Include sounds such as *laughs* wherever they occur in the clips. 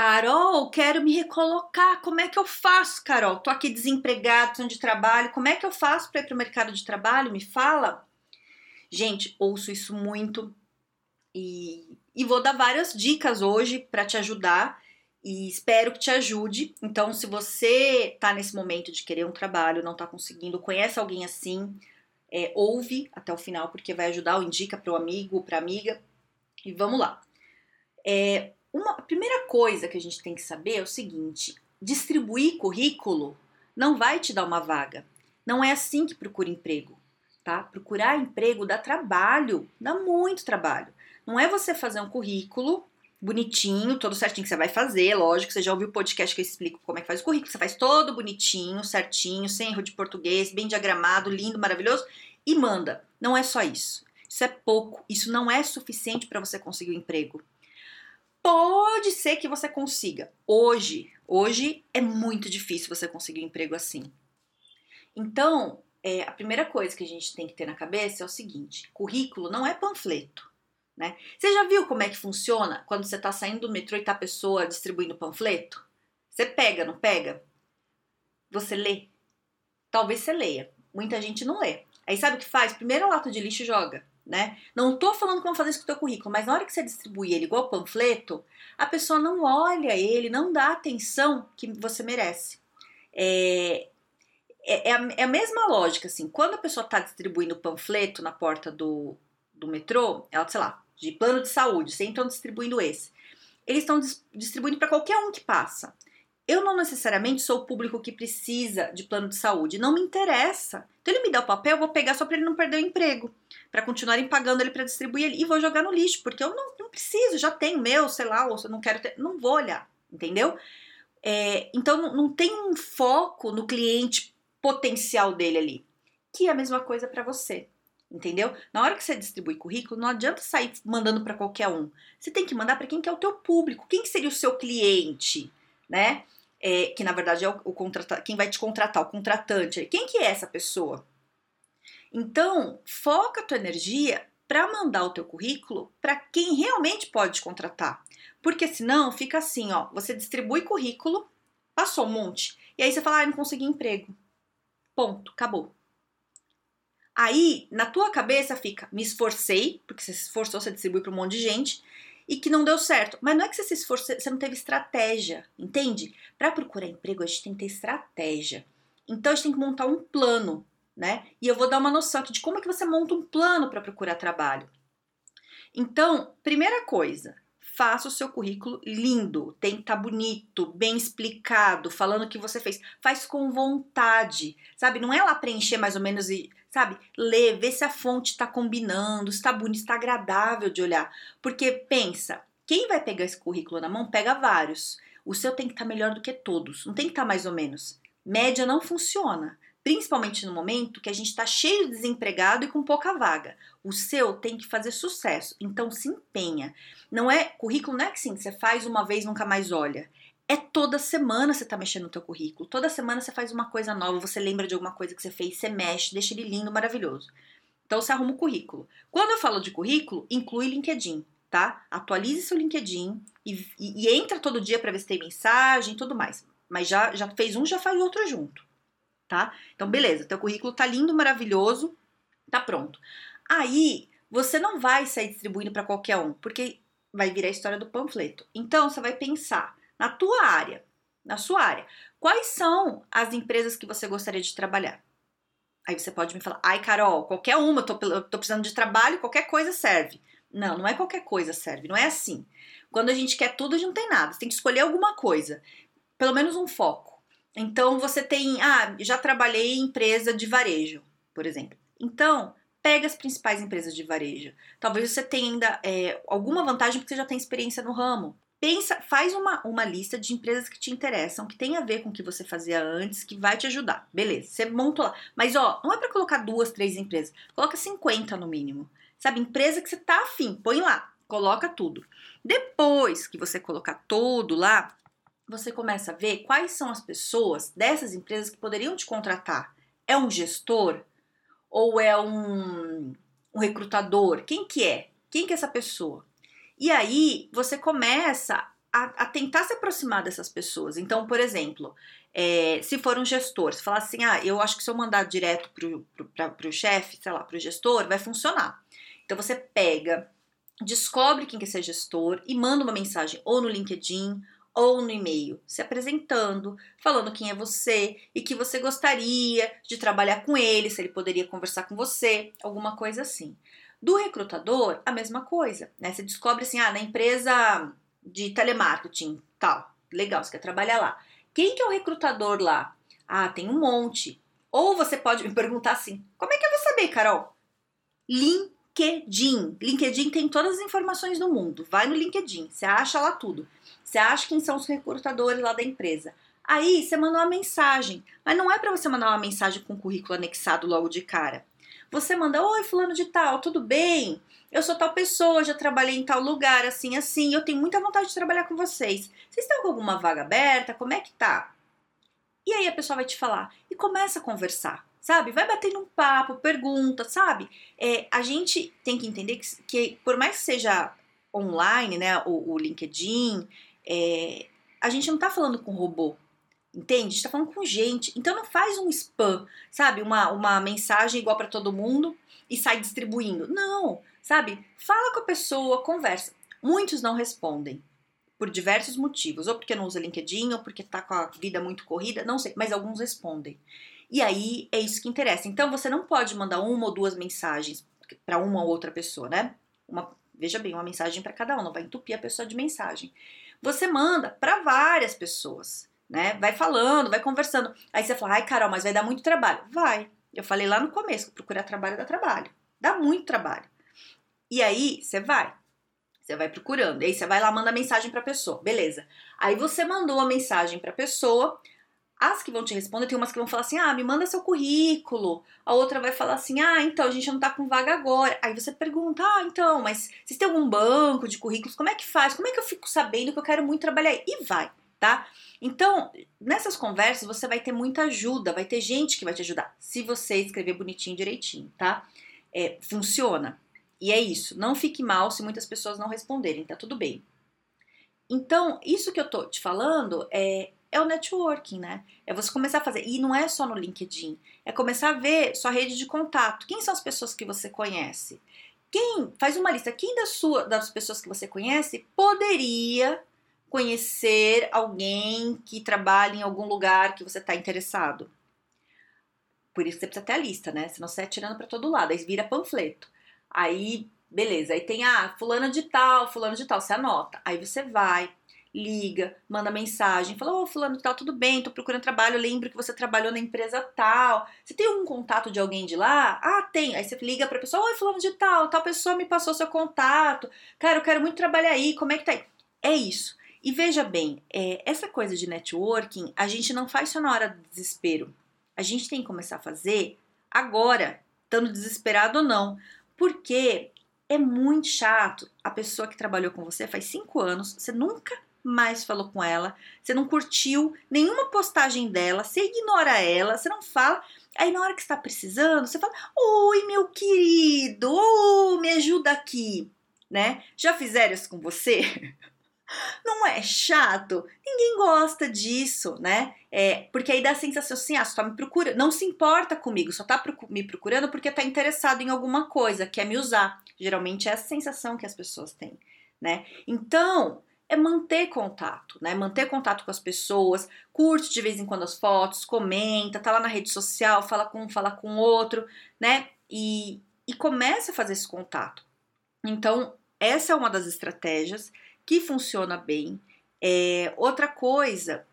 Carol, quero me recolocar. Como é que eu faço, Carol? Tô aqui desempregado, precisando de trabalho. Como é que eu faço para ir para o mercado de trabalho? Me fala. Gente, ouço isso muito e, e vou dar várias dicas hoje para te ajudar e espero que te ajude. Então, se você tá nesse momento de querer um trabalho, não tá conseguindo, conhece alguém assim, é, ouve até o final porque vai ajudar ou indica para o amigo, para amiga. E vamos lá. É, uma a primeira coisa que a gente tem que saber é o seguinte: distribuir currículo não vai te dar uma vaga. Não é assim que procura emprego, tá? Procurar emprego dá trabalho, dá muito trabalho. Não é você fazer um currículo bonitinho, todo certinho que você vai fazer, lógico, você já ouviu o podcast que eu explico como é que faz o currículo, você faz todo bonitinho, certinho, sem erro de português, bem diagramado, lindo, maravilhoso e manda. Não é só isso. Isso é pouco, isso não é suficiente para você conseguir o um emprego. Pode ser que você consiga. Hoje, hoje é muito difícil você conseguir um emprego assim. Então, é, a primeira coisa que a gente tem que ter na cabeça é o seguinte: currículo não é panfleto. Né? Você já viu como é que funciona quando você está saindo do metrô e tá a pessoa distribuindo panfleto? Você pega, não pega? Você lê? Talvez você leia. Muita gente não lê. Aí sabe o que faz? Primeiro lata de lixo joga né? Não tô falando como fazer isso com o teu currículo, mas na hora que você distribui ele igual panfleto, a pessoa não olha ele, não dá a atenção que você merece. É, é, é, a, é a, mesma lógica, assim, quando a pessoa está distribuindo panfleto na porta do, do metrô, ela, sei lá, de plano de saúde, vocês estão distribuindo esse. Eles estão distribuindo para qualquer um que passa. Eu não necessariamente sou o público que precisa de plano de saúde, não me interessa. Então ele me dá o papel, eu vou pegar só para ele não perder o emprego, para continuarem pagando ele para distribuir ele e vou jogar no lixo, porque eu não, não preciso, já tenho meu, sei lá, ou eu não quero ter, não vou olhar, entendeu? É, então não, não tem um foco no cliente potencial dele ali, que é a mesma coisa para você. Entendeu? Na hora que você distribui currículo, não adianta sair mandando para qualquer um. Você tem que mandar para quem que é o teu público, quem que seria o seu cliente, né? É, que na verdade é o, o quem vai te contratar, o contratante. Quem que é essa pessoa? Então, foca a tua energia para mandar o teu currículo para quem realmente pode te contratar. Porque senão fica assim, ó, você distribui currículo, passou um monte, e aí você fala, ah, não consegui emprego. Ponto, acabou. Aí, na tua cabeça fica, me esforcei, porque você se esforçou, você distribui para um monte de gente, e que não deu certo. Mas não é que você se esforçou, você não teve estratégia, entende? Para procurar emprego, a gente tem que ter estratégia. Então a gente tem que montar um plano, né? E eu vou dar uma noção aqui de como é que você monta um plano para procurar trabalho. Então, primeira coisa, faça o seu currículo lindo, tem que estar tá bonito, bem explicado, falando o que você fez. Faz com vontade, sabe? Não é lá preencher mais ou menos e sabe? Lê, vê se a fonte está combinando, está bonito, está agradável de olhar. Porque pensa, quem vai pegar esse currículo na mão pega vários. O seu tem que estar tá melhor do que todos, não tem que estar tá mais ou menos. Média não funciona, principalmente no momento que a gente está cheio de desempregado e com pouca vaga. O seu tem que fazer sucesso, então se empenha. Não é currículo, não é que sim, você faz uma vez nunca mais olha é toda semana você tá mexendo no teu currículo. Toda semana você faz uma coisa nova, você lembra de alguma coisa que você fez, você mexe, deixa ele lindo, maravilhoso. Então você arruma o currículo. Quando eu falo de currículo, inclui LinkedIn, tá? Atualize seu LinkedIn e, e, e entra todo dia para ver se tem mensagem e tudo mais. Mas já, já fez um, já faz outro junto, tá? Então beleza, teu currículo tá lindo, maravilhoso, tá pronto. Aí você não vai sair distribuindo para qualquer um, porque vai virar a história do panfleto. Então você vai pensar na tua área, na sua área. Quais são as empresas que você gostaria de trabalhar? Aí você pode me falar, ai Carol, qualquer uma, tô, tô precisando de trabalho, qualquer coisa serve. Não, não é qualquer coisa serve, não é assim. Quando a gente quer tudo, a gente não tem nada. Você tem que escolher alguma coisa, pelo menos um foco. Então você tem, ah, já trabalhei em empresa de varejo, por exemplo. Então, pega as principais empresas de varejo. Talvez você tenha ainda é, alguma vantagem porque você já tem experiência no ramo. pensa, faz uma, uma lista de empresas que te interessam, que tem a ver com o que você fazia antes, que vai te ajudar. Beleza, você montou lá. Mas ó, não é para colocar duas, três empresas. Coloca 50 no mínimo. Sabe, empresa que você tá afim, põe lá, coloca tudo. Depois que você colocar todo lá, você começa a ver quais são as pessoas dessas empresas que poderiam te contratar. É um gestor ou é um, um recrutador? Quem que é? Quem que é essa pessoa? E aí você começa a, a tentar se aproximar dessas pessoas. Então, por exemplo, é, se for um gestor, você fala assim, ah, eu acho que se eu mandar direto para o chefe, sei lá, para o gestor, vai funcionar. Então você pega, descobre quem que é esse gestor e manda uma mensagem ou no LinkedIn ou no e-mail, se apresentando, falando quem é você e que você gostaria de trabalhar com ele, se ele poderia conversar com você, alguma coisa assim. Do recrutador, a mesma coisa, né? Você descobre assim, ah, na empresa de telemarketing, tal, legal, você quer trabalhar lá. Quem que é o recrutador lá? Ah, tem um monte. Ou você pode me perguntar assim: como é que eu vou saber, Carol? LinkedIn. LinkedIn tem todas as informações do mundo. Vai no LinkedIn, você acha lá tudo. Você acha quem são os recrutadores lá da empresa. Aí você manda uma mensagem, mas não é para você mandar uma mensagem com o currículo anexado logo de cara. Você manda: Oi, Fulano de Tal, tudo bem? Eu sou tal pessoa, já trabalhei em tal lugar, assim, assim. Eu tenho muita vontade de trabalhar com vocês. Vocês estão com alguma vaga aberta? Como é que tá? E aí a pessoa vai te falar e começa a conversar, sabe? Vai batendo um papo, pergunta, sabe? É, a gente tem que entender que, que, por mais que seja online, né, o, o LinkedIn, é, a gente não tá falando com robô, Entende? A gente tá falando com gente. Então não faz um spam, sabe? Uma, uma mensagem igual para todo mundo e sai distribuindo. Não, sabe? Fala com a pessoa, conversa. Muitos não respondem por diversos motivos, ou porque não usa LinkedIn, ou porque tá com a vida muito corrida, não sei, mas alguns respondem. E aí é isso que interessa. Então você não pode mandar uma ou duas mensagens para uma ou outra pessoa, né? Uma, veja bem, uma mensagem para cada um, não vai entupir a pessoa de mensagem. Você manda para várias pessoas né? Vai falando, vai conversando. Aí você fala, ai, Carol, mas vai dar muito trabalho. Vai. Eu falei lá no começo, procurar trabalho dá trabalho. Dá muito trabalho. E aí você vai. Você vai procurando. E aí você vai lá, manda mensagem pra pessoa. Beleza. Aí você mandou a mensagem pra pessoa. As que vão te responder, tem umas que vão falar assim: ah, me manda seu currículo. A outra vai falar assim: ah, então, a gente não tá com vaga agora. Aí você pergunta: ah, então, mas vocês têm algum banco de currículos? Como é que faz? Como é que eu fico sabendo que eu quero muito trabalhar? E vai tá? Então, nessas conversas você vai ter muita ajuda, vai ter gente que vai te ajudar, se você escrever bonitinho, direitinho, tá? É, funciona. E é isso. Não fique mal se muitas pessoas não responderem, tá tudo bem. Então, isso que eu tô te falando é, é o networking, né? É você começar a fazer. E não é só no LinkedIn, é começar a ver sua rede de contato. Quem são as pessoas que você conhece? Quem faz uma lista, quem das, sua, das pessoas que você conhece poderia conhecer alguém que trabalha em algum lugar que você está interessado. Por isso você precisa ter a lista, né? Senão você é tirando para todo lado, aí vira panfleto. Aí, beleza, aí tem a ah, fulano de tal, fulano de tal, você anota. Aí você vai, liga, manda mensagem, fala, ô oh, fulano tal, tudo bem, tô procurando trabalho, lembro que você trabalhou na empresa tal. Você tem algum contato de alguém de lá? Ah, tem. Aí você liga pra pessoa, oi fulano de tal, tal pessoa me passou seu contato. Cara, eu quero muito trabalhar aí, como é que tá aí? É isso. E veja bem, é, essa coisa de networking a gente não faz só na hora do desespero. A gente tem que começar a fazer agora, estando desesperado ou não. Porque é muito chato a pessoa que trabalhou com você faz cinco anos, você nunca mais falou com ela, você não curtiu nenhuma postagem dela, você ignora ela, você não fala. Aí na hora que está precisando, você fala: Oi, meu querido, oh, me ajuda aqui, né? Já fizeram isso com você? *laughs* Não é chato? Ninguém gosta disso, né? É, porque aí dá a sensação assim, ah, você tá me procurando, não se importa comigo, só tá me procurando porque tá interessado em alguma coisa, quer me usar. Geralmente é essa sensação que as pessoas têm, né? Então, é manter contato, né? Manter contato com as pessoas, curte de vez em quando as fotos, comenta, tá lá na rede social, fala com um, fala com outro, né? E, e começa a fazer esse contato. Então, essa é uma das estratégias que funciona bem. É, outra coisa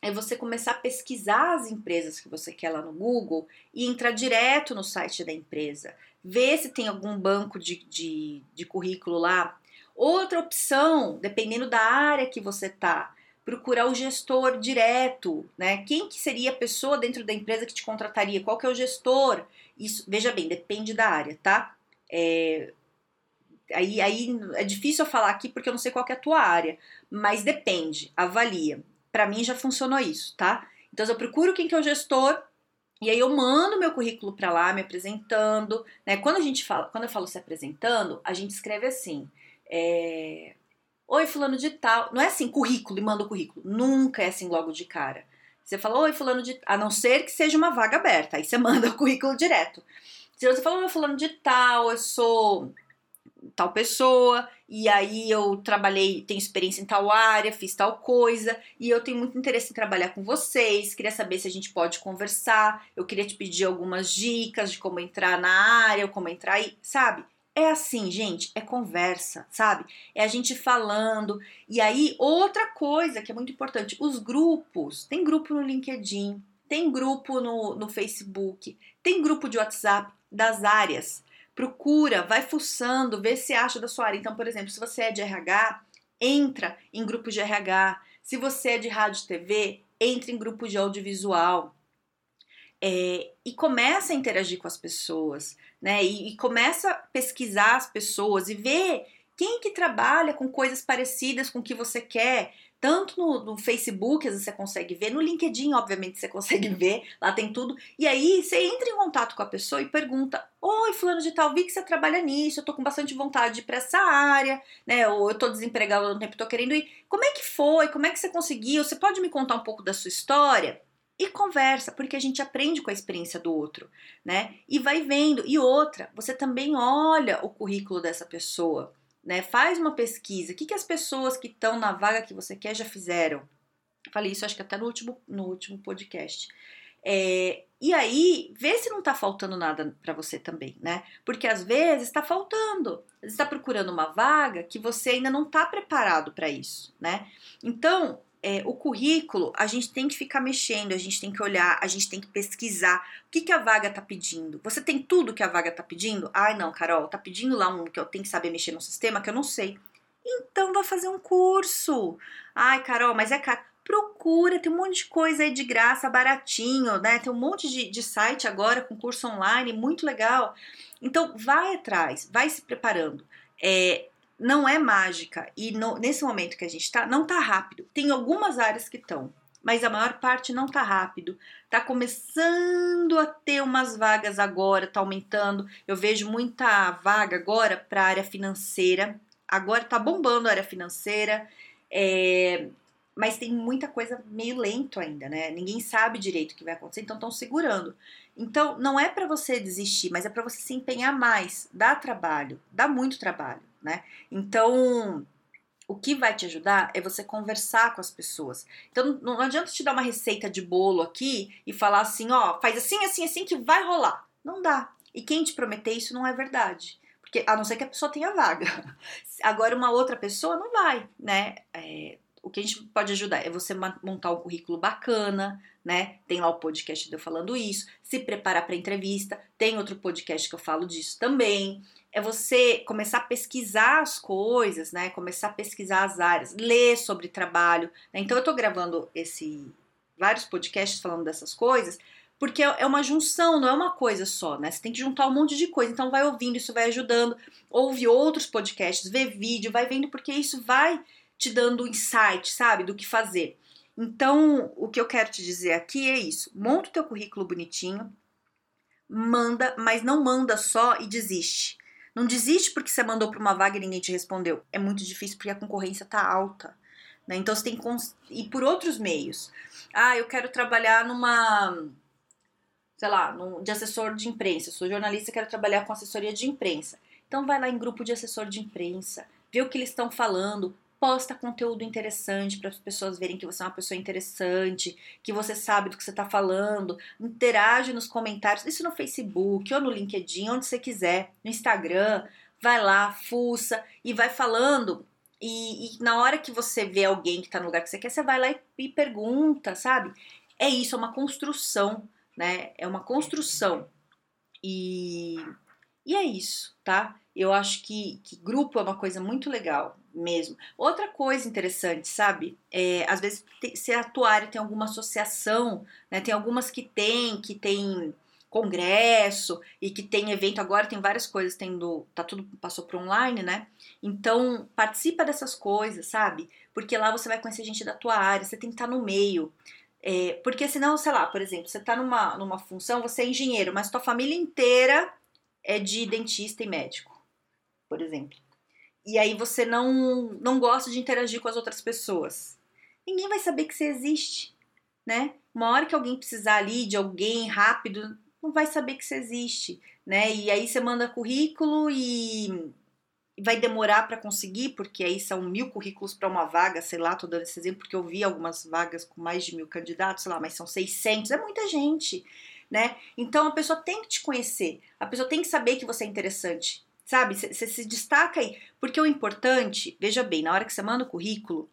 é você começar a pesquisar as empresas que você quer lá no Google e entrar direto no site da empresa. Ver se tem algum banco de, de, de currículo lá. Outra opção, dependendo da área que você tá, procurar o gestor direto, né? Quem que seria a pessoa dentro da empresa que te contrataria? Qual que é o gestor? Isso, veja bem, depende da área, tá? É, aí, aí é difícil eu falar aqui porque eu não sei qual é a tua área, mas depende, avalia. Para mim já funcionou isso, tá? Então eu procuro quem que é o gestor e aí eu mando meu currículo para lá, me apresentando, né? Quando a gente fala, quando eu falo se apresentando, a gente escreve assim, é, Oi, fulano de tal. Não é assim, currículo e manda o currículo. Nunca é assim logo de cara. Você fala, oi, fulano de. A não ser que seja uma vaga aberta. Aí você *laughs* manda o currículo direto. Se você fala, oi, fulano de tal, eu sou tal pessoa, e aí eu trabalhei, tenho experiência em tal área, fiz tal coisa, e eu tenho muito interesse em trabalhar com vocês, queria saber se a gente pode conversar, eu queria te pedir algumas dicas de como entrar na área, ou como entrar aí, sabe? É assim, gente, é conversa, sabe? É a gente falando. E aí, outra coisa que é muito importante: os grupos. Tem grupo no LinkedIn, tem grupo no, no Facebook, tem grupo de WhatsApp das áreas. Procura, vai fuçando, vê se acha da sua área. Então, por exemplo, se você é de RH, entra em grupos de RH. Se você é de rádio e TV, entra em grupo de audiovisual é, e começa a interagir com as pessoas, né? E, e, começa a pesquisar as pessoas e ver quem que trabalha com coisas parecidas com o que você quer. Tanto no, no Facebook, às vezes você consegue ver, no LinkedIn, obviamente, você *laughs* consegue ver, lá tem tudo. E aí você entra em contato com a pessoa e pergunta: Oi, fulano de tal, vi que você trabalha nisso, eu tô com bastante vontade pra essa área, né? Ou eu tô desempregado há um tempo, tô querendo ir. Como é que foi? Como é que você conseguiu? Você pode me contar um pouco da sua história? E conversa, porque a gente aprende com a experiência do outro, né? E vai vendo. E outra, você também olha o currículo dessa pessoa, né? Faz uma pesquisa. O que, que as pessoas que estão na vaga que você quer já fizeram? Falei isso acho que até no último, no último podcast. É, e aí, vê se não tá faltando nada para você também, né? Porque às vezes está faltando. Você está procurando uma vaga que você ainda não está preparado para isso, né? Então, é, o currículo, a gente tem que ficar mexendo, a gente tem que olhar, a gente tem que pesquisar o que, que a vaga tá pedindo. Você tem tudo que a vaga tá pedindo? Ai, não, Carol, tá pedindo lá um que eu tenho que saber mexer no sistema que eu não sei. Então vai fazer um curso. Ai, Carol, mas é caro. Procura, tem um monte de coisa aí de graça, baratinho, né? Tem um monte de, de site agora com curso online, muito legal. Então vai atrás, vai se preparando. É, não é mágica e no, nesse momento que a gente está, não tá rápido. Tem algumas áreas que estão, mas a maior parte não tá rápido. Tá começando a ter umas vagas agora, tá aumentando. Eu vejo muita vaga agora para a área financeira. Agora tá bombando a área financeira. É, mas tem muita coisa meio lento ainda, né? Ninguém sabe direito o que vai acontecer, então estão segurando. Então, não é para você desistir, mas é para você se empenhar mais. Dá trabalho, dá muito trabalho né? Então, o que vai te ajudar é você conversar com as pessoas. Então, não adianta te dar uma receita de bolo aqui e falar assim, ó, faz assim, assim, assim que vai rolar. Não dá. E quem te prometer isso não é verdade. Porque, a não ser que a pessoa tenha vaga. *laughs* Agora, uma outra pessoa não vai, né? É, o que a gente pode ajudar é você montar um currículo bacana, né? Tem lá o podcast de eu falando isso, se preparar para entrevista, tem outro podcast que eu falo disso também é você começar a pesquisar as coisas, né? Começar a pesquisar as áreas, ler sobre trabalho. Né? Então eu tô gravando esse vários podcasts falando dessas coisas, porque é, é uma junção, não é uma coisa só, né? Você tem que juntar um monte de coisa. Então vai ouvindo, isso vai ajudando. Ouve outros podcasts, vê vídeo, vai vendo, porque isso vai te dando insight, sabe, do que fazer. Então, o que eu quero te dizer aqui é isso: monta o teu currículo bonitinho, manda, mas não manda só e desiste. Não desiste porque você mandou para uma vaga e ninguém te respondeu. É muito difícil porque a concorrência tá alta. Né? Então você tem que ir por outros meios. Ah, eu quero trabalhar numa. Sei lá, num, de assessor de imprensa. Sou jornalista quero trabalhar com assessoria de imprensa. Então vai lá em grupo de assessor de imprensa, vê o que eles estão falando, posta conteúdo interessante para as pessoas verem que você é uma pessoa interessante, que você sabe do que você está falando, interage nos comentários, isso no Facebook ou no LinkedIn, onde você quiser, no Instagram, vai lá, fuça e vai falando. E, e na hora que você vê alguém que está no lugar que você quer, você vai lá e, e pergunta, sabe? É isso, é uma construção, né? É uma construção. E, e é isso, tá? Eu acho que, que grupo é uma coisa muito legal mesmo. Outra coisa interessante, sabe? É, às vezes, se a tua área tem alguma associação, né? Tem algumas que tem, que tem congresso e que tem evento agora, tem várias coisas, tá tudo passou para online, né? Então, participa dessas coisas, sabe? Porque lá você vai conhecer gente da tua área, você tem que estar tá no meio. É, porque senão, sei lá, por exemplo, você tá numa, numa função, você é engenheiro, mas tua família inteira é de dentista e médico, por exemplo. E aí você não, não gosta de interagir com as outras pessoas. Ninguém vai saber que você existe, né? Uma hora que alguém precisar ali de alguém rápido, não vai saber que você existe, né? E aí você manda currículo e vai demorar para conseguir, porque aí são mil currículos para uma vaga, sei lá, tô dando esse exemplo porque eu vi algumas vagas com mais de mil candidatos, sei lá, mas são 600, é muita gente, né? Então a pessoa tem que te conhecer, a pessoa tem que saber que você é interessante, sabe? Você se destaca aí, porque o importante, veja bem, na hora que você manda o currículo,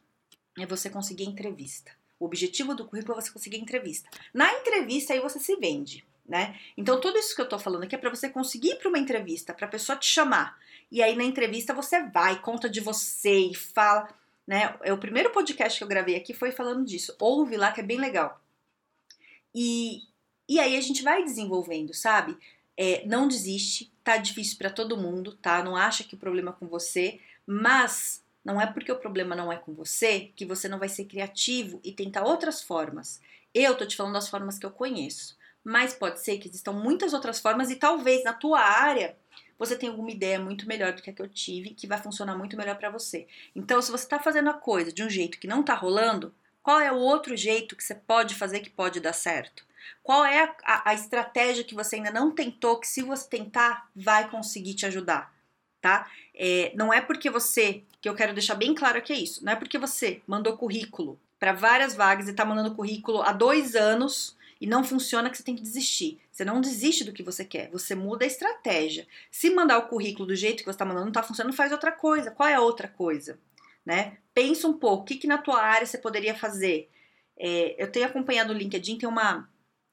é você conseguir entrevista. O objetivo do currículo é você conseguir entrevista. Na entrevista aí você se vende né? Então tudo isso que eu tô falando aqui é para você conseguir ir para uma entrevista, para a pessoa te chamar. E aí na entrevista você vai, conta de você e fala, né? É o primeiro podcast que eu gravei aqui foi falando disso. Ouve lá que é bem legal. E e aí a gente vai desenvolvendo, sabe? É, não desiste, tá difícil para todo mundo, tá? Não acha que o problema é com você, mas não é porque o problema não é com você que você não vai ser criativo e tentar outras formas. Eu tô te falando das formas que eu conheço mas pode ser que existam muitas outras formas e talvez na tua área você tenha alguma ideia muito melhor do que a que eu tive, que vai funcionar muito melhor para você. Então, se você está fazendo a coisa de um jeito que não está rolando, qual é o outro jeito que você pode fazer que pode dar certo? Qual é a, a, a estratégia que você ainda não tentou, que se você tentar, vai conseguir te ajudar? Tá? É, não é porque você, que eu quero deixar bem claro que é isso, não é porque você mandou currículo para várias vagas e está mandando currículo há dois anos e não funciona que você tem que desistir. Você não desiste do que você quer, você muda a estratégia. Se mandar o currículo do jeito que você está mandando não está funcionando, faz outra coisa. Qual é a outra coisa? Né? Pensa um pouco, o que, que na tua área você poderia fazer? É, eu tenho acompanhado o LinkedIn, tem uma,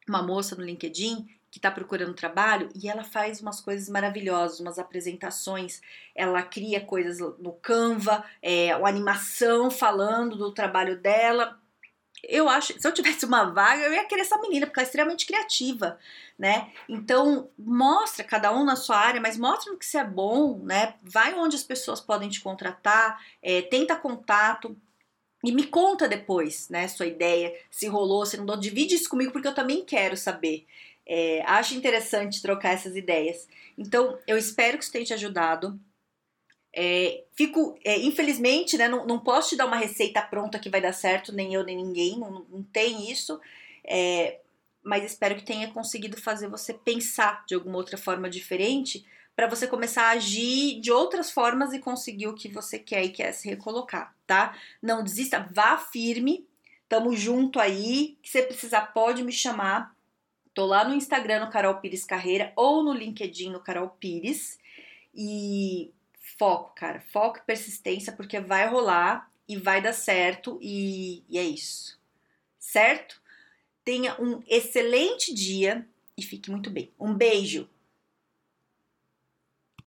uma moça no LinkedIn que está procurando trabalho e ela faz umas coisas maravilhosas, umas apresentações. Ela cria coisas no Canva, é, uma animação falando do trabalho dela eu acho, se eu tivesse uma vaga, eu ia querer essa menina, porque ela é extremamente criativa, né? Então, mostra cada um na sua área, mas mostra no que você é bom, né? Vai onde as pessoas podem te contratar, é, tenta contato. E me conta depois, né, sua ideia, se rolou, se não rolou, divide isso comigo, porque eu também quero saber. É, acho interessante trocar essas ideias. Então, eu espero que isso tenha te ajudado. É, fico, é, infelizmente, né, não, não posso te dar uma receita pronta que vai dar certo, nem eu nem ninguém, não, não tem isso. É, mas espero que tenha conseguido fazer você pensar de alguma outra forma diferente para você começar a agir de outras formas e conseguir o que você quer e quer se recolocar, tá? Não desista, vá firme, tamo junto aí. Se você precisar, pode me chamar. Tô lá no Instagram no Carol Pires Carreira ou no LinkedIn no Carol Pires. E foco, cara. Foco e persistência, porque vai rolar e vai dar certo e, e é isso. Certo? Tenha um excelente dia e fique muito bem. Um beijo!